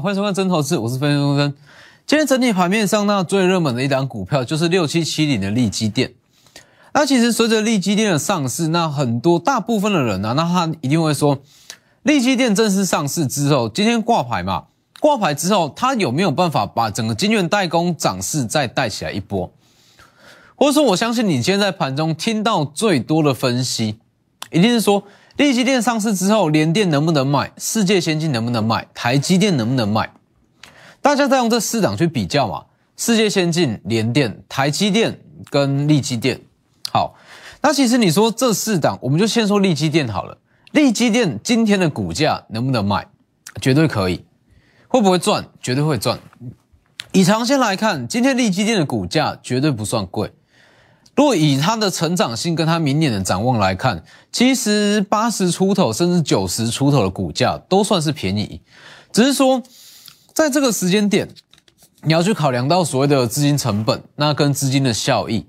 欢迎收看真投资，我是分析钟真。今天整体盘面上，那最热门的一档股票就是六七七零的利基电。那其实随着利基电的上市，那很多大部分的人呢、那他一定会说，利基电正式上市之后，今天挂牌嘛，挂牌之后，它有没有办法把整个晶圆代工涨势再带起来一波？或者说，我相信你今天在盘中听到最多的分析，一定是说，利基电上市之后，联电能不能卖？世界先进能不能卖？台积电能不能卖？大家再用这四档去比较嘛，世界先进、联电、台积电跟利基电。好，那其实你说这四档，我们就先说利基电好了。利基电今天的股价能不能卖？绝对可以。会不会赚？绝对会赚。以长线来看，今天利基电的股价绝对不算贵。如果以它的成长性跟它明年的展望来看，其实八十出头甚至九十出头的股价都算是便宜，只是说在这个时间点，你要去考量到所谓的资金成本，那跟资金的效益。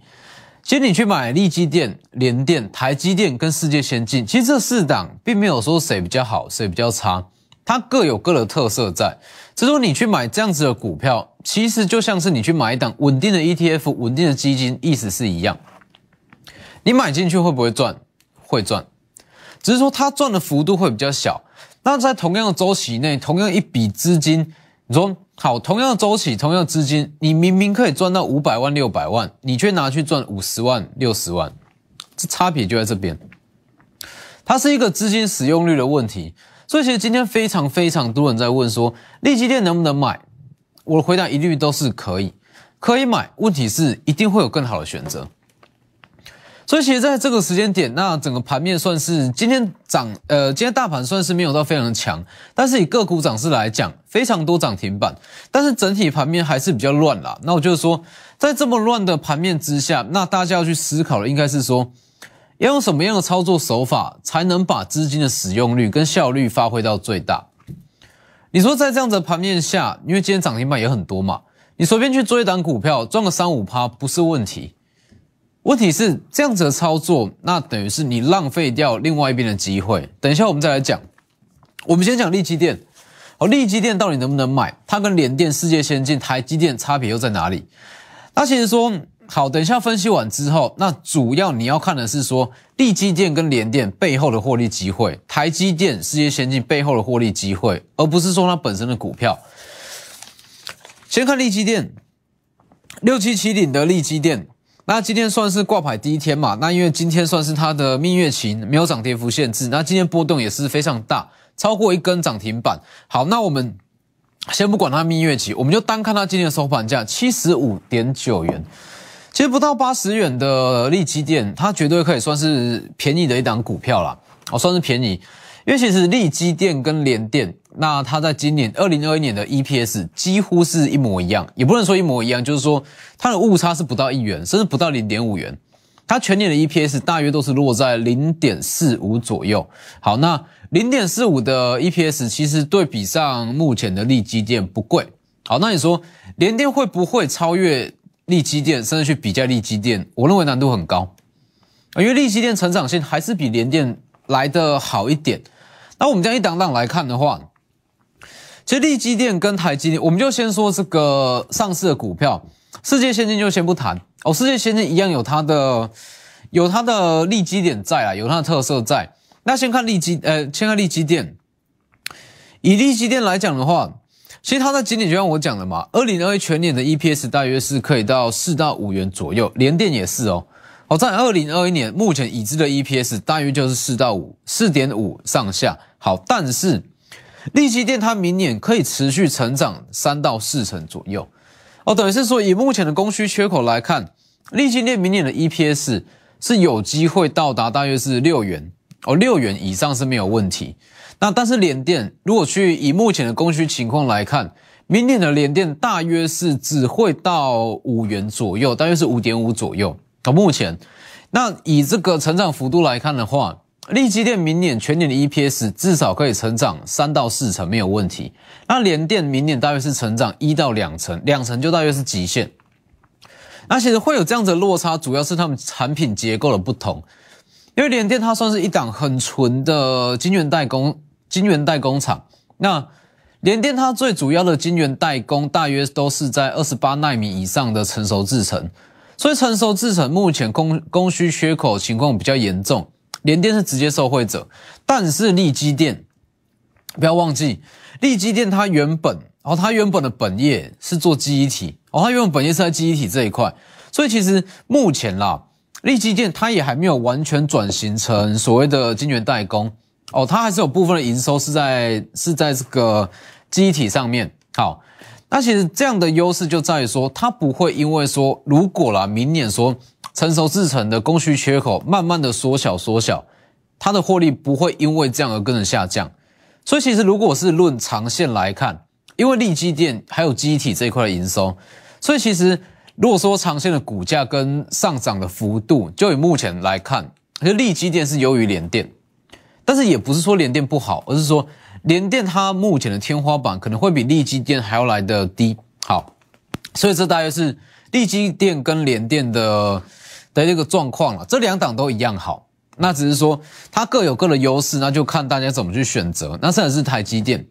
其实你去买利基电、联电、台积电跟世界先进，其实这四档并没有说谁比较好，谁比较差，它各有各的特色在。只是说你去买这样子的股票，其实就像是你去买一档稳定的 ETF、稳定的基金，意思是一样。你买进去会不会赚？会赚，只是说它赚的幅度会比较小。那在同样的周期内，同样一笔资金，你说好，同样的周期，同样的资金，你明明可以赚到五百万、六百万，你却拿去赚五十万、六十万，这差别就在这边。它是一个资金使用率的问题。所以其实今天非常非常多人在问说，利基电能不能买？我的回答一律都是可以，可以买。问题是一定会有更好的选择。所以其实在这个时间点，那整个盘面算是今天涨，呃，今天大盘算是没有到非常强，但是以个股涨势来讲，非常多涨停板，但是整体盘面还是比较乱啦。那我就是说，在这么乱的盘面之下，那大家要去思考的应该是说。要用什么样的操作手法才能把资金的使用率跟效率发挥到最大？你说在这样子的盘面下，因为今天涨停板也很多嘛，你随便去追一档股票赚个三五趴不是问题。问题是这样子的操作，那等于是你浪费掉另外一边的机会。等一下我们再来讲。我们先讲利基电，哦，利基电到底能不能买？它跟联电、世界先进、台积电差别又在哪里？那其实说。好，等一下分析完之后，那主要你要看的是说，利基电跟联电背后的获利机会，台积电、世界先进背后的获利机会，而不是说它本身的股票。先看利基电，六七七零的利基电，那今天算是挂牌第一天嘛？那因为今天算是它的蜜月期，没有涨跌幅限制，那今天波动也是非常大，超过一根涨停板。好，那我们先不管它蜜月期，我们就单看它今天的收盘价七十五点九元。其实不到八十元的利基电，它绝对可以算是便宜的一档股票啦。哦，算是便宜，因为其实利基电跟联电，那它在今年二零二一年的 EPS 几乎是一模一样，也不能说一模一样，就是说它的误差是不到一元，甚至不到零点五元。它全年的 EPS 大约都是落在零点四五左右。好，那零点四五的 EPS 其实对比上目前的利基电不贵。好，那你说联电会不会超越？利基电甚至去比较利基电，我认为难度很高，因为利基电成长性还是比联电来的好一点。那我们这样一档档来看的话，其实利基电跟台积电，我们就先说这个上市的股票，世界先进就先不谈哦。世界先进一样有它的有它的利基点在啊，有它的特色在。那先看利基，呃，先看利基电，以利基电来讲的话。其实它在今年就像我讲的嘛，二零二一全年的 EPS 大约是可以到四到五元左右，联电也是哦。好，在二零二一年目前已知的 EPS 大约就是四到五，四点五上下。好，但是利基电它明年可以持续成长三到四成左右。哦，等于是说以目前的供需缺口来看，利基电明年的 EPS 是有机会到达大约是六元哦，六元以上是没有问题。那但是联电如果去以目前的供需情况来看，明年的联电大约是只会到五元左右，大约是五点五左右。到目前，那以这个成长幅度来看的话，利基电明年全年的 EPS 至少可以成长三到四成没有问题。那联电明年大约是成长一到两成，两成就大约是极限。那其实会有这样子的落差，主要是他们产品结构的不同，因为联电它算是一档很纯的晶圆代工。晶圆代工厂，那联电它最主要的晶圆代工大约都是在二十八纳米以上的成熟制程，所以成熟制程目前供供需缺口情况比较严重，联电是直接受惠者。但是利基电不要忘记，利基电它原本哦，它原本的本业是做记忆体哦，它原本本业是在记忆体这一块，所以其实目前啦，利基电它也还没有完全转型成所谓的晶圆代工。哦，它还是有部分的营收是在是在这个记忆体上面。好，那其实这样的优势就在于说，它不会因为说如果啦明年说成熟制成的供需缺口慢慢的缩小缩小，它的获利不会因为这样而跟着下降。所以其实如果是论长线来看，因为立基电还有记忆体这一块的营收，所以其实如果说长线的股价跟上涨的幅度，就以目前来看，其实立基电是优于联电。但是也不是说联电不好，而是说联电它目前的天花板可能会比利基电还要来的低。好，所以这大约是利基电跟联电的的这个状况了。这两档都一样好，那只是说它各有各的优势，那就看大家怎么去选择。那甚至是台积电，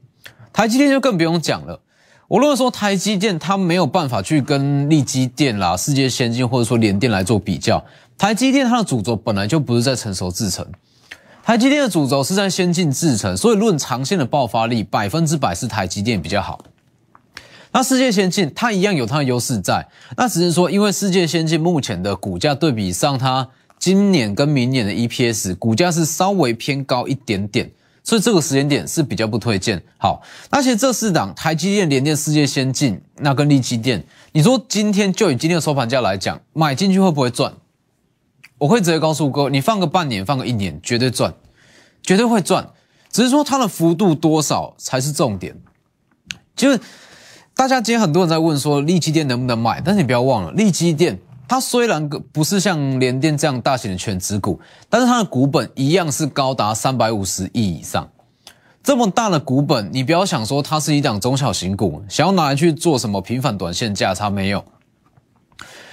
台积电就更不用讲了。我如果说台积电它没有办法去跟利基电啦、世界先进或者说联电来做比较，台积电它的主轴本来就不是在成熟制程。台积电的主轴是在先进制程，所以论长线的爆发力，百分之百是台积电比较好。那世界先进它一样有它的优势在，那只是说因为世界先进目前的股价对比上，它今年跟明年的 EPS 股价是稍微偏高一点点，所以这个时间点是比较不推荐。好，那其实这四档台积电、联电、世界先进，那跟力积电，你说今天就以今天的收盘价来讲，买进去会不会赚？我会直接告诉哥，你放个半年，放个一年，绝对赚，绝对会赚。只是说它的幅度多少才是重点。就是大家今天很多人在问说，利基电能不能买？但是你不要忘了，利基电它虽然不是像联电这样大型的全职股，但是它的股本一样是高达三百五十亿以上。这么大的股本，你不要想说它是一档中小型股，想要拿来去做什么频繁短线价差没有。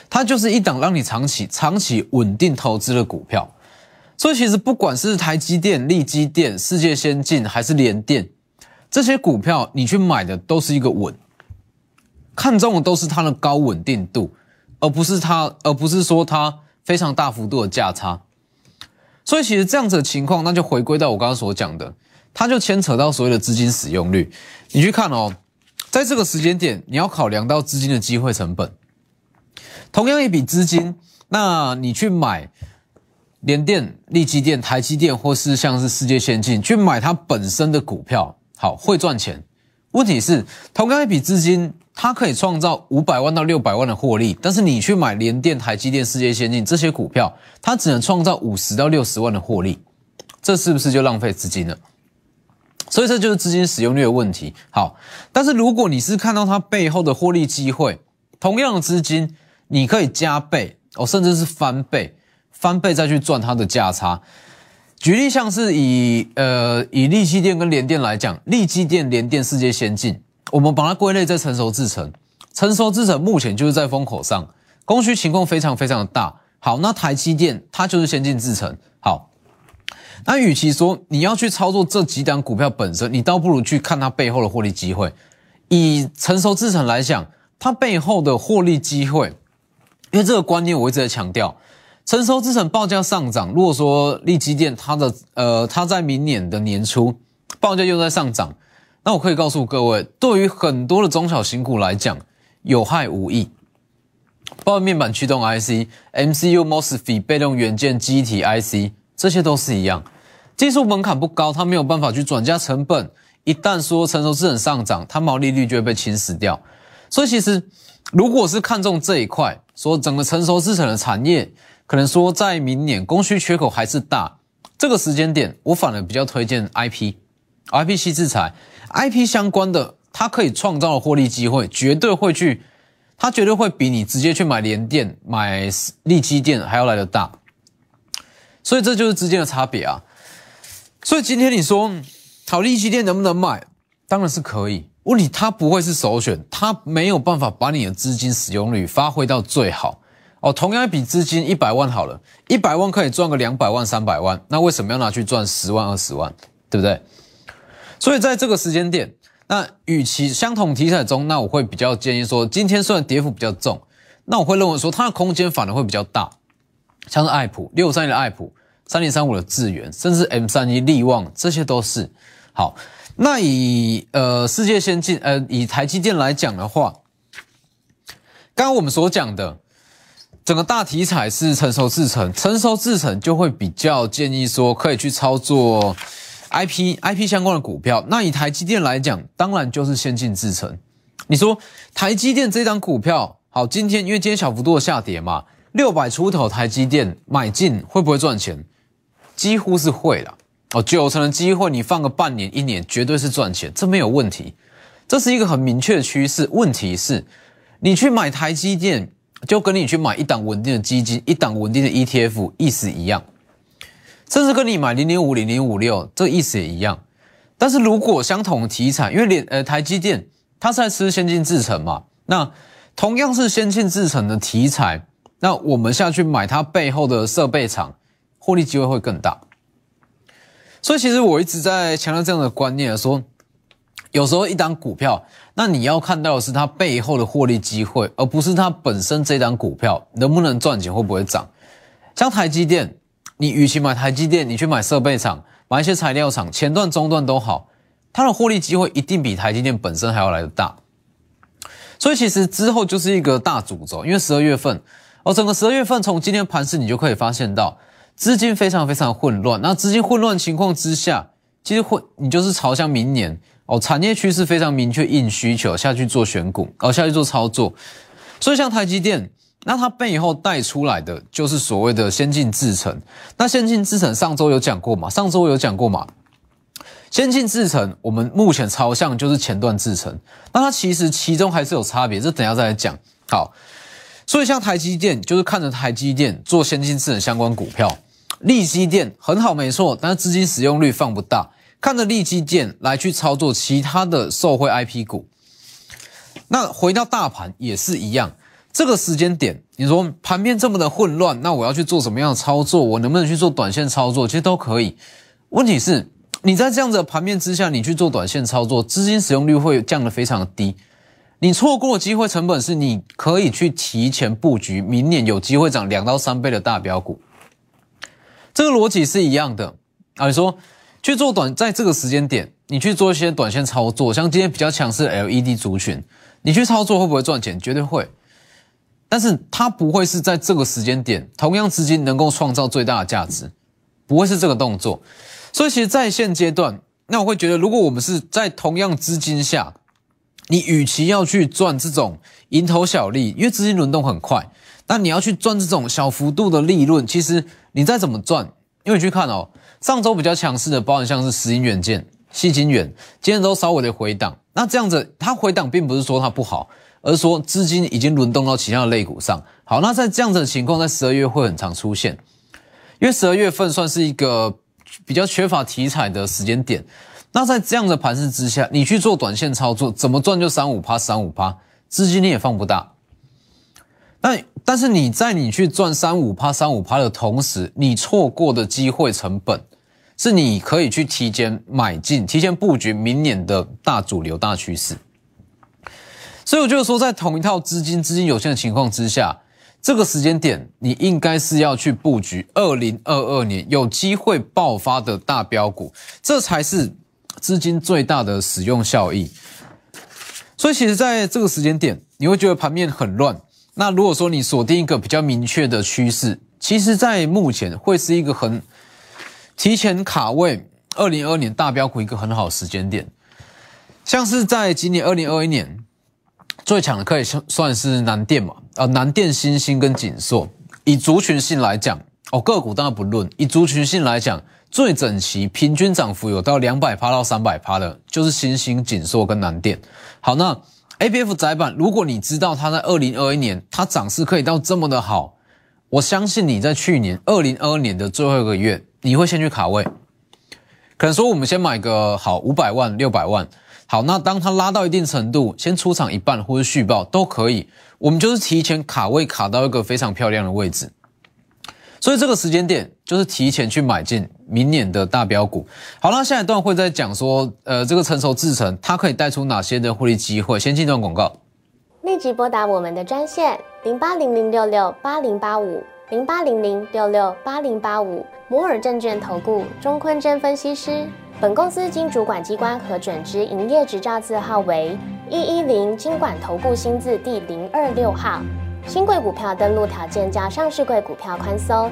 它就是一档让你长期、长期稳定投资的股票，所以其实不管是台积电、力积电、世界先进还是联电，这些股票你去买的都是一个稳，看中的都是它的高稳定度，而不是它，而不是说它非常大幅度的价差。所以其实这样子的情况，那就回归到我刚刚所讲的，它就牵扯到所谓的资金使用率。你去看哦，在这个时间点，你要考量到资金的机会成本。同样一笔资金，那你去买联电、力基电、台积电，或是像是世界先进，去买它本身的股票，好会赚钱。问题是，同样一笔资金，它可以创造五百万到六百万的获利，但是你去买联电、台积电、世界先进这些股票，它只能创造五十到六十万的获利，这是不是就浪费资金了？所以这就是资金使用率的问题。好，但是如果你是看到它背后的获利机会，同样的资金。你可以加倍哦，甚至是翻倍，翻倍再去赚它的价差。举例像是以呃以利基电跟联电来讲，利基电、联电世界先进，我们把它归类在成熟制程，成熟制程目前就是在风口上，供需情况非常非常的大。好，那台积电它就是先进制程。好，那与其说你要去操作这几档股票本身，你倒不如去看它背后的获利机会。以成熟制程来讲，它背后的获利机会。因为这个观念我一直在强调，成熟资产报价上涨。如果说利基电它的呃，它在明年的年初报价又在上涨，那我可以告诉各位，对于很多的中小型股来讲，有害无益。包括面板驱动 IC、MCU、MOSFET、被动元件、机体 IC，这些都是一样，技术门槛不高，它没有办法去转嫁成本。一旦说成熟资产上涨，它毛利率就会被侵蚀掉。所以其实。如果是看中这一块，说整个成熟制成的产业，可能说在明年供需缺口还是大，这个时间点，我反而比较推荐 IP，IP 系制裁，IP 相关的，它可以创造的获利机会，绝对会去，它绝对会比你直接去买联电、买利基电还要来的大，所以这就是之间的差别啊。所以今天你说，好利基电能不能买？当然是可以。问题它不会是首选，它没有办法把你的资金使用率发挥到最好哦。同样一笔资金一百万好了，一百万可以赚个两百万、三百万，那为什么要拿去赚十万、二十万？对不对？所以在这个时间点，那与其相同题材中，那我会比较建议说，今天虽然跌幅比较重，那我会认为说它的空间反而会比较大，像是爱普六三一的爱普，三零三五的智源，甚至 M 三一利旺，这些都是好。那以呃世界先进呃以台积电来讲的话，刚刚我们所讲的。整个大题材是成熟制程，成熟制程就会比较建议说可以去操作 IP IP 相关的股票。那以台积电来讲，当然就是先进制程。你说台积电这张股票好，今天因为今天小幅度的下跌嘛，六百出头台积电买进会不会赚钱？几乎是会的哦，九成的机会你放个半年一年绝对是赚钱，这没有问题。这是一个很明确的趋势。问题是，你去买台积电。就跟你去买一档稳定的基金，一档稳定的 ETF 意思一样，甚至跟你买零零五零零五六，这意思也一样。但是如果相同的题材，因为连呃台积电它是在吃先进制程嘛，那同样是先进制程的题材，那我们下去买它背后的设备厂，获利机会会更大。所以其实我一直在强调这样的观念，说有时候一档股票。那你要看到的是它背后的获利机会，而不是它本身这张股票能不能赚钱，会不会涨。像台积电，你与其买台积电，你去买设备厂，买一些材料厂，前段、中段都好，它的获利机会一定比台积电本身还要来的大。所以其实之后就是一个大主轴，因为十二月份，哦，整个十二月份从今天盘市你就可以发现到资金非常非常混乱。那资金混乱情况之下，其实会你就是朝向明年。哦，产业趋势非常明确，硬需求下去做选股，哦，下去做操作。所以像台积电，那它背后带出来的就是所谓的先进制程。那先进制程上周有讲过嘛？上周有讲过嘛？先进制程，我们目前朝向就是前段制程。那它其实其中还是有差别，这等下再来讲。好，所以像台积电，就是看着台积电做先进制程相关股票。利基电很好，没错，但是资金使用率放不大。看着利基电来去操作其他的受惠 IP 股，那回到大盘也是一样。这个时间点，你说盘面这么的混乱，那我要去做什么样的操作？我能不能去做短线操作？其实都可以。问题是，你在这样的盘面之下，你去做短线操作，资金使用率会降得非常低。你错过机会成本是，你可以去提前布局明年有机会涨两到三倍的大标股。这个逻辑是一样的啊。你说。去做短，在这个时间点，你去做一些短线操作，像今天比较强势的 LED 族群，你去操作会不会赚钱？绝对会，但是它不会是在这个时间点，同样资金能够创造最大的价值，不会是这个动作。所以，其实，在现阶段，那我会觉得，如果我们是在同样资金下，你与其要去赚这种蝇头小利，因为资金轮动很快，但你要去赚这种小幅度的利润，其实你再怎么赚，因为你去看哦。上周比较强势的，包含像是石英远件、细晶远，今天都稍微的回档。那这样子，它回档并不是说它不好，而是说资金已经轮动到其他的类股上。好，那在这样子的情况，在十二月会很常出现，因为十二月份算是一个比较缺乏题材的时间点。那在这样的盘势之下，你去做短线操作，怎么赚就三五趴、三五趴，资金你也放不大。但但是你在你去赚三五趴三五趴的同时，你错过的机会成本，是你可以去提前买进、提前布局明年的大主流大趋势。所以我就说，在同一套资金资金有限的情况之下，这个时间点你应该是要去布局二零二二年有机会爆发的大标股，这才是资金最大的使用效益。所以其实在这个时间点，你会觉得盘面很乱。那如果说你锁定一个比较明确的趋势，其实，在目前会是一个很提前卡位二零二二年大标股一个很好的时间点。像是在今年二零二一年最强的可以算算是南电嘛，呃，南电、新兴跟锦硕。以族群性来讲，哦，个股当然不论，以族群性来讲，最整齐、平均涨幅有到两百趴到三百趴的，就是新兴、锦硕跟南电。好，那。A P F 窄板，如果你知道它在二零二一年它涨势可以到这么的好，我相信你在去年二零二二年的最后一个月，你会先去卡位。可能说我们先买个好五百万、六百万，好，那当它拉到一定程度，先出场一半或者续报都可以，我们就是提前卡位卡到一个非常漂亮的位置。所以这个时间点，就是提前去买进明年的大标股。好，那下一段会再讲说，呃，这个成熟制程它可以带出哪些的获利机会。先进段广告，立即拨打我们的专线零八零零六六八零八五零八零零六六八零八五摩尔证券投顾钟坤真分析师。本公司经主管机关核准之营业执照字号为一一零金管投顾新字第零二六号。新贵股票登录条件较上市贵股票宽松，